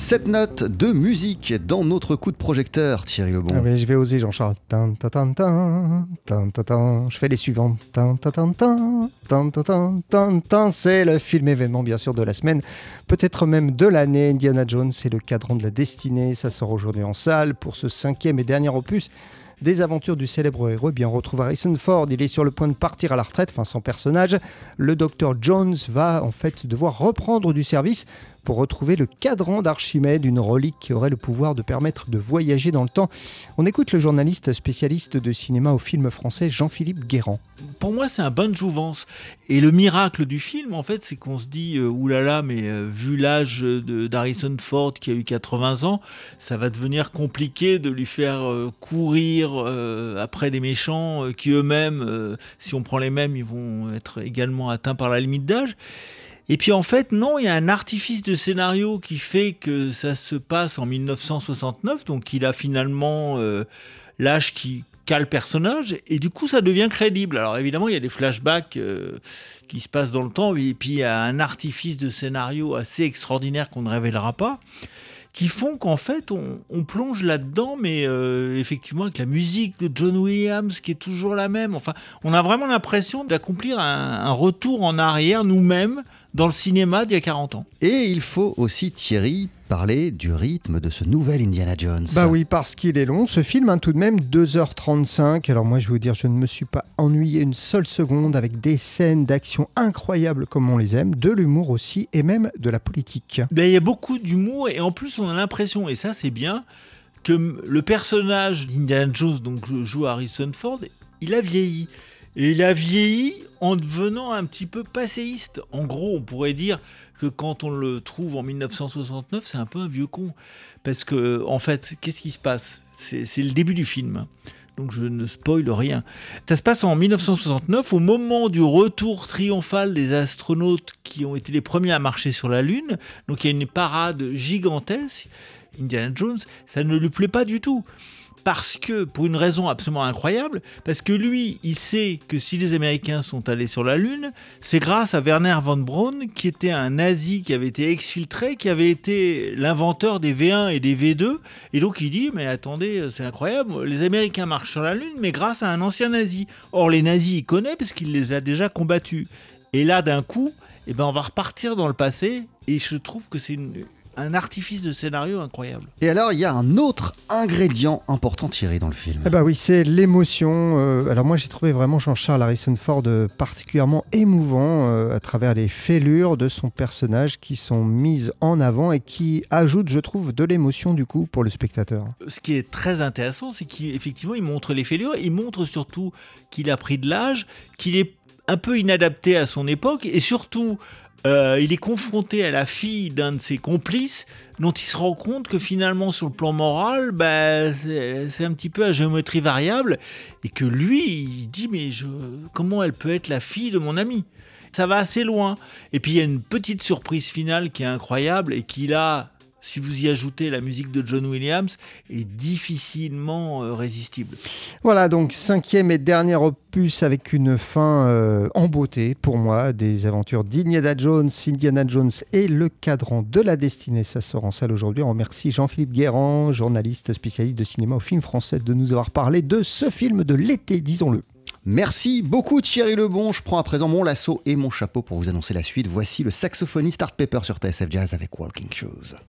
Cette note de musique dans notre coup de projecteur, Thierry Lebon. Ah je vais oser, Jean-Charles. Je fais les suivants. C'est le film événement, bien sûr, de la semaine, peut-être même de l'année. Indiana Jones, c'est le cadran de la destinée. Ça sort aujourd'hui en salle pour ce cinquième et dernier opus des aventures du célèbre héros, eh bien on retrouve Harrison Ford. Il est sur le point de partir à la retraite, enfin son personnage. Le docteur Jones va en fait devoir reprendre du service pour retrouver le cadran d'Archimède, une relique qui aurait le pouvoir de permettre de voyager dans le temps. On écoute le journaliste spécialiste de cinéma au film français Jean-Philippe Guérand. Pour moi, c'est un bon jouvence. Et le miracle du film, en fait, c'est qu'on se dit, euh, oulala, mais euh, vu l'âge d'Harrison Ford qui a eu 80 ans, ça va devenir compliqué de lui faire euh, courir après des méchants qui eux-mêmes, si on prend les mêmes, ils vont être également atteints par la limite d'âge. Et puis en fait, non, il y a un artifice de scénario qui fait que ça se passe en 1969, donc il a finalement euh, l'âge qui qu'a le personnage, et du coup ça devient crédible. Alors évidemment, il y a des flashbacks euh, qui se passent dans le temps, et puis il y a un artifice de scénario assez extraordinaire qu'on ne révélera pas qui font qu'en fait on, plonge là-dedans, mais euh, effectivement avec la musique de John Williams qui est toujours la même. Enfin, on a vraiment l'impression d'accomplir un, retour en arrière nous-mêmes dans le cinéma d'il y a 40 ans. Et il faut aussi, Thierry, parler du rythme de ce nouvel Indiana Jones. Bah oui, parce qu'il est long. Ce film, hein, tout de même, 2h35. Alors moi, je vais vous dire, je ne me suis pas ennuyé une seule seconde avec des scènes d'action incroyables comme on les aime, de l'humour aussi, et même de la politique. Ben, il y a beaucoup d'humour, et en plus, on a l'impression, et ça c'est bien, que le personnage d'Indiana Jones, donc joue Harrison Ford, il a vieilli. Et il a vieilli en devenant un petit peu passéiste. En gros, on pourrait dire que quand on le trouve en 1969, c'est un peu un vieux con. Parce que, en fait, qu'est-ce qui se passe? C'est le début du film. Donc je ne spoile rien. Ça se passe en 1969, au moment du retour triomphal des astronautes qui ont été les premiers à marcher sur la Lune. Donc il y a une parade gigantesque. Indiana Jones, ça ne lui plaît pas du tout parce que, pour une raison absolument incroyable, parce que lui, il sait que si les Américains sont allés sur la Lune, c'est grâce à Werner von Braun, qui était un nazi qui avait été exfiltré, qui avait été l'inventeur des V1 et des V2. Et donc il dit, mais attendez, c'est incroyable, les Américains marchent sur la Lune, mais grâce à un ancien nazi. Or, les nazis, il connaît parce qu'il les a déjà combattus. Et là, d'un coup, eh ben, on va repartir dans le passé. Et je trouve que c'est une, un artifice de scénario incroyable. Et alors, il y a un autre ingrédient important tiré dans le film. Eh ben oui, c'est l'émotion. Euh, alors moi, j'ai trouvé vraiment Jean-Charles Harrison Ford euh, particulièrement émouvant euh, à travers les fêlures de son personnage qui sont mises en avant et qui ajoutent, je trouve, de l'émotion du coup pour le spectateur. Ce qui est très intéressant, c'est qu'effectivement, il montre les fêlures. Il montre surtout qu'il a pris de l'âge, qu'il est un peu inadapté à son époque et surtout euh, il est confronté à la fille d'un de ses complices, dont il se rend compte que finalement, sur le plan moral, bah, c'est un petit peu à géométrie variable, et que lui, il dit mais je, comment elle peut être la fille de mon ami? Ça va assez loin. Et puis il y a une petite surprise finale qui est incroyable et qui là si vous y ajoutez la musique de John Williams, est difficilement euh, résistible. Voilà, donc cinquième et dernier opus avec une fin euh, en beauté pour moi, des aventures d'Indiana Jones, Indiana Jones et le cadran de la destinée. Ça sort en salle aujourd'hui. On remercie Jean-Philippe Guérand, journaliste spécialiste de cinéma au film français, de nous avoir parlé de ce film de l'été, disons-le. Merci beaucoup Thierry Lebon. Je prends à présent mon lasso et mon chapeau pour vous annoncer la suite. Voici le saxophoniste Art Pepper sur TSF Jazz avec Walking Shoes.